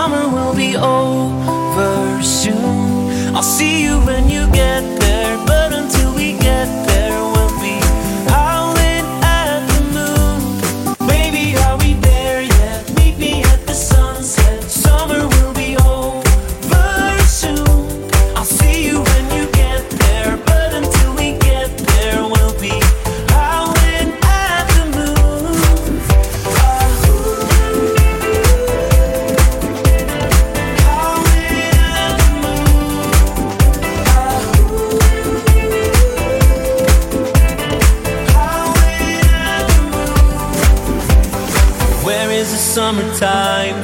summer will be over soon. I'll see you when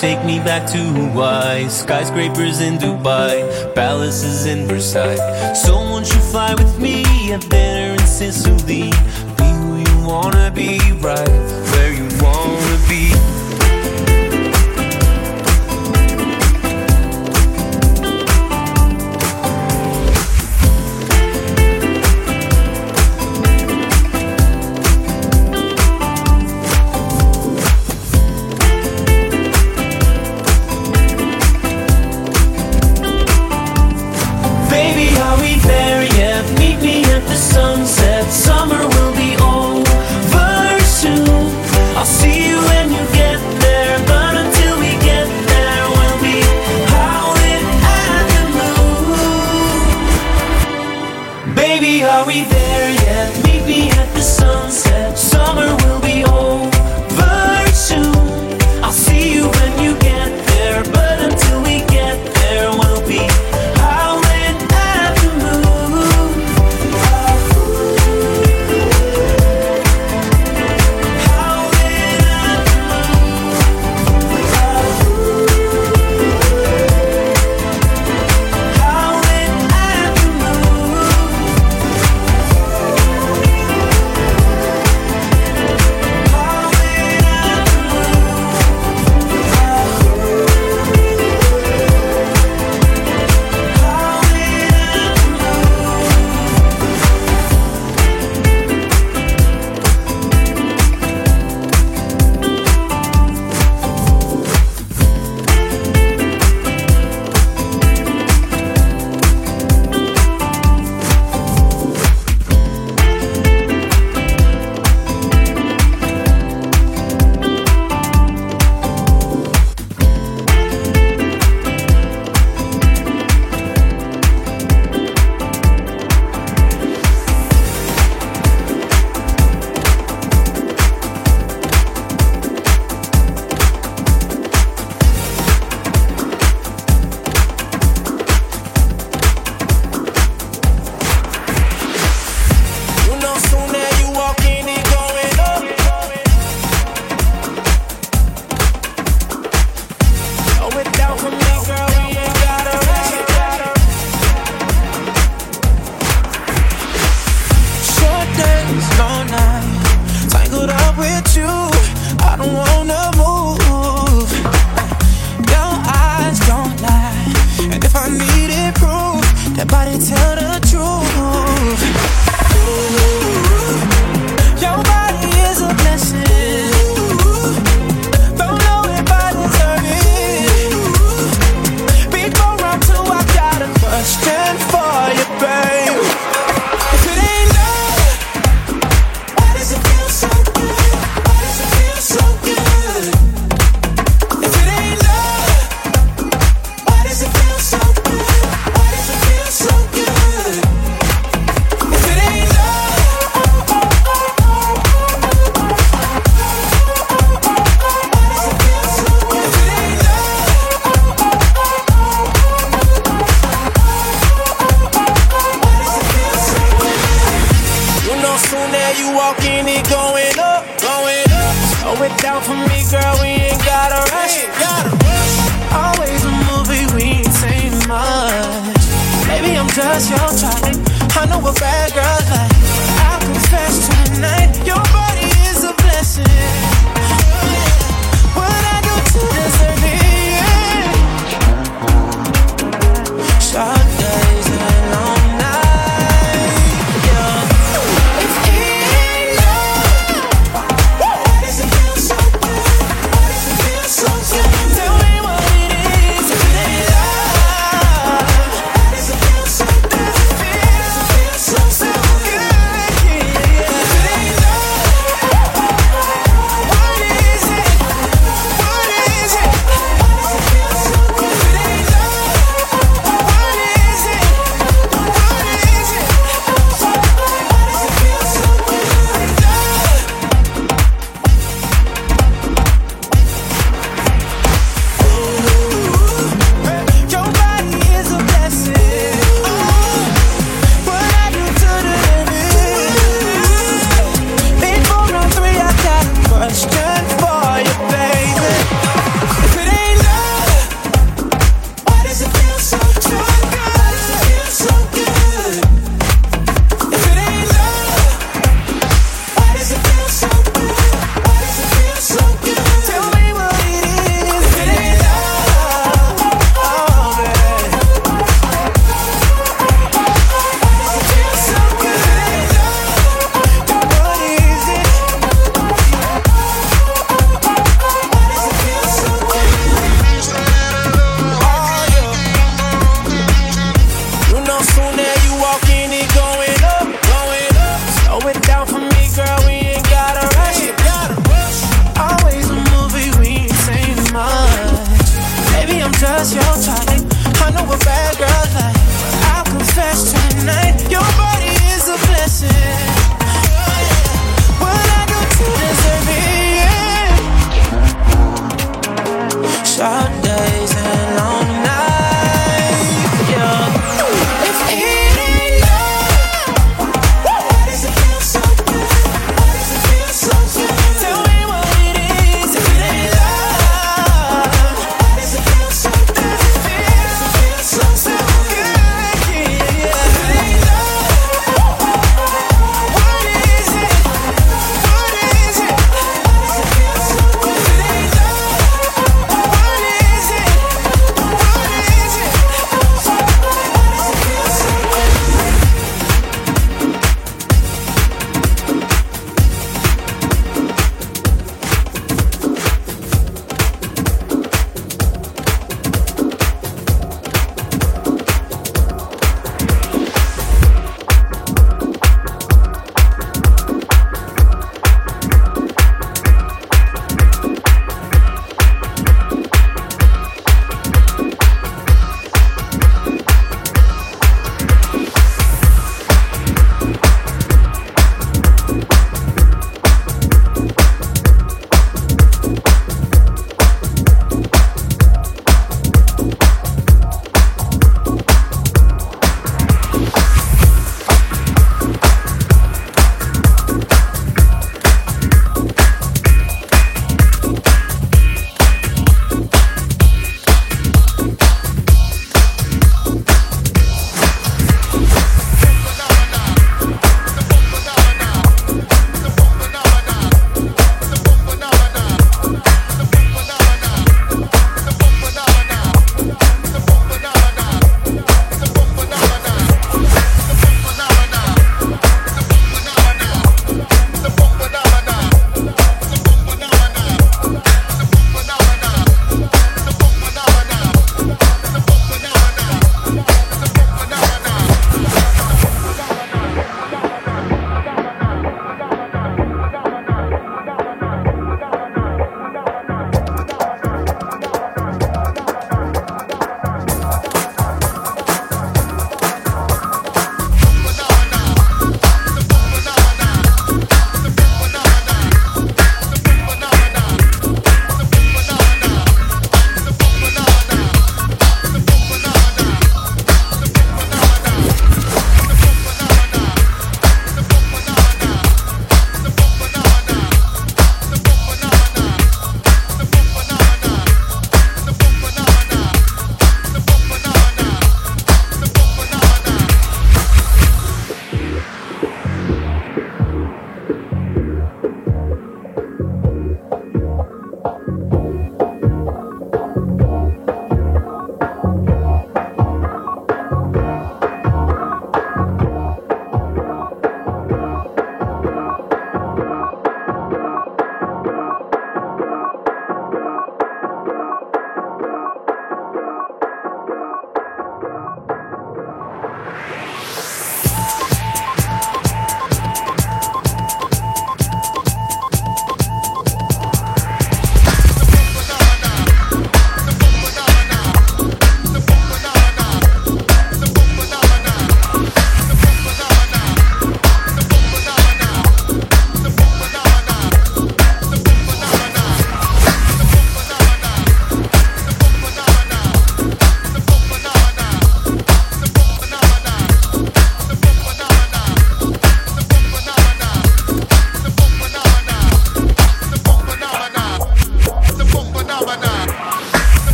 take me back to Hawaii. Skyscrapers in Dubai, palaces in Versailles. So won't you fly with me? A dinner in Sicily. Be who you wanna be, right?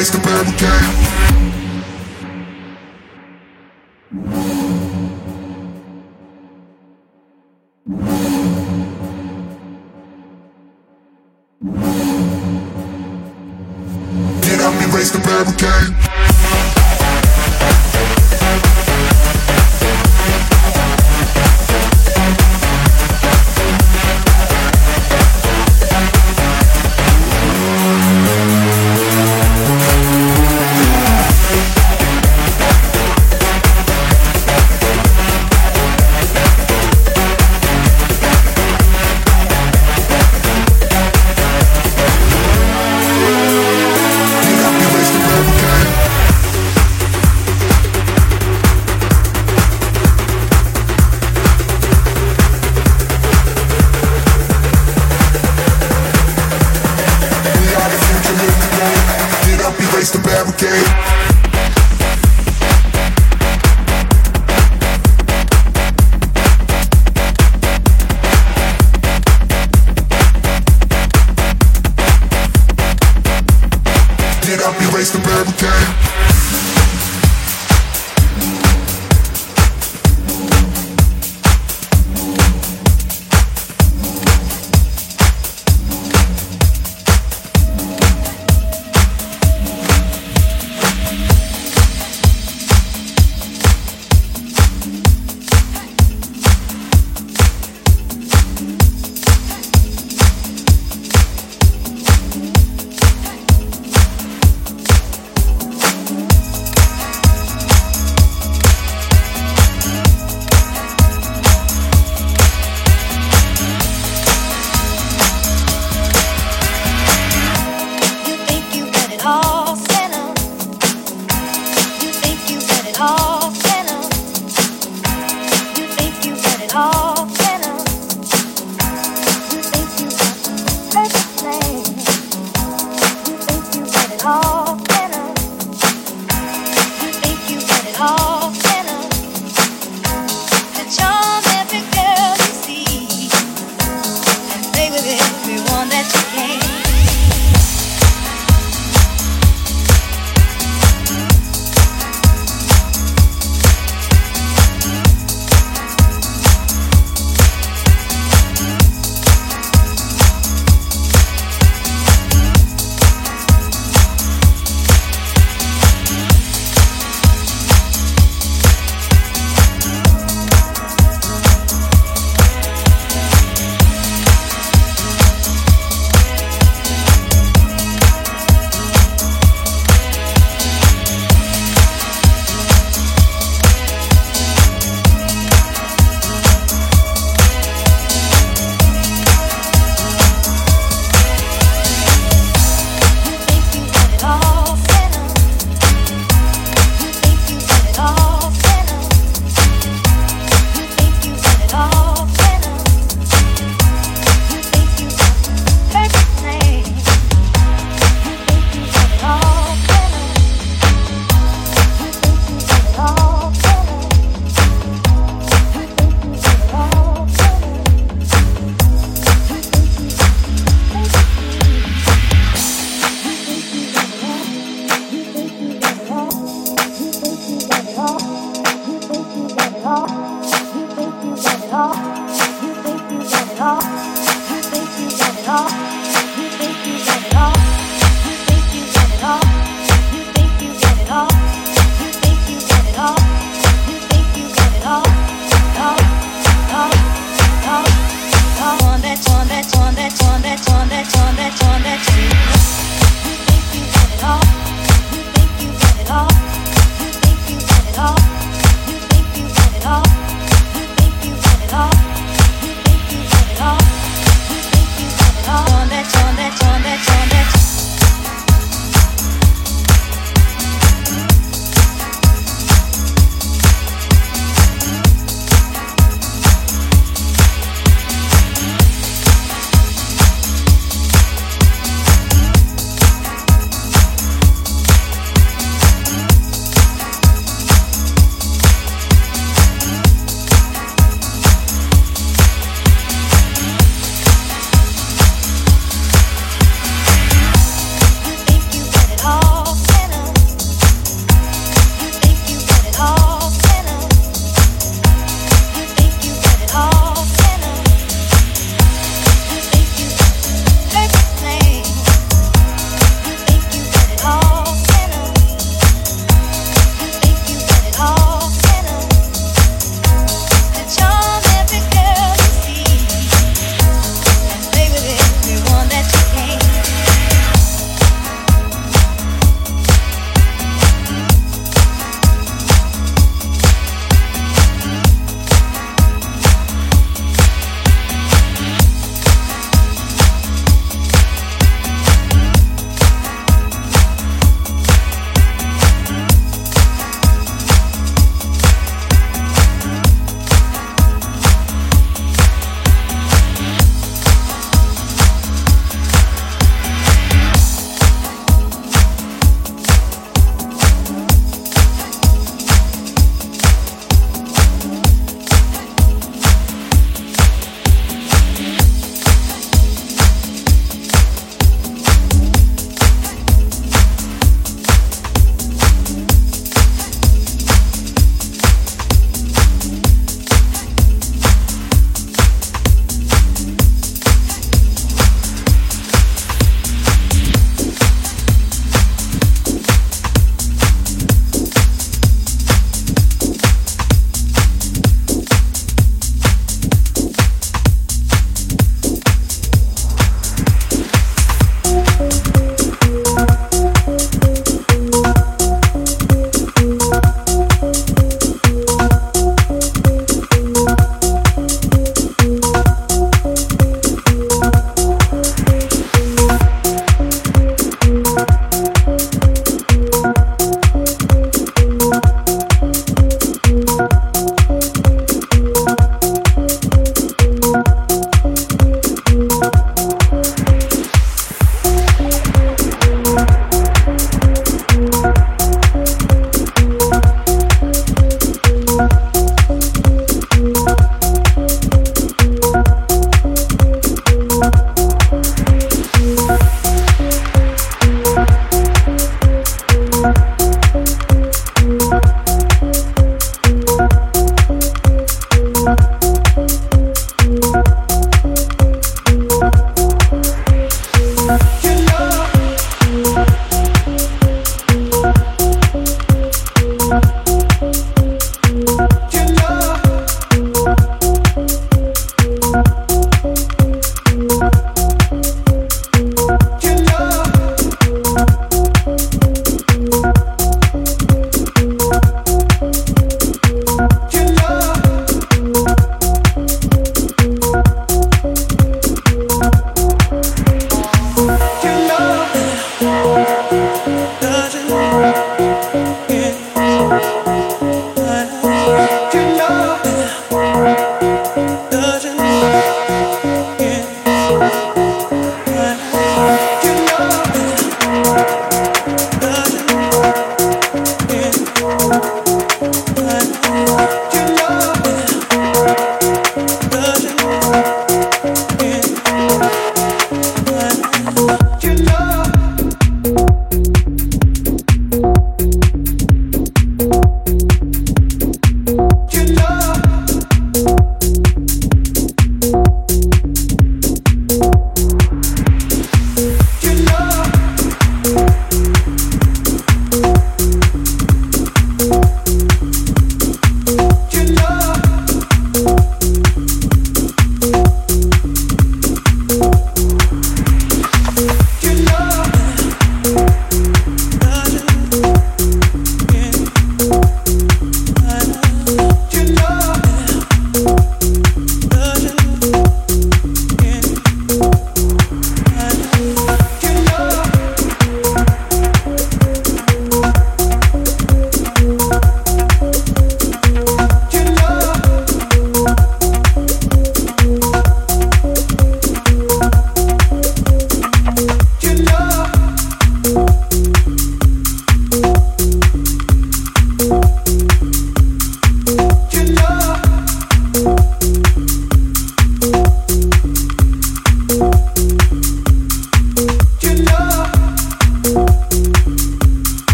place to bury.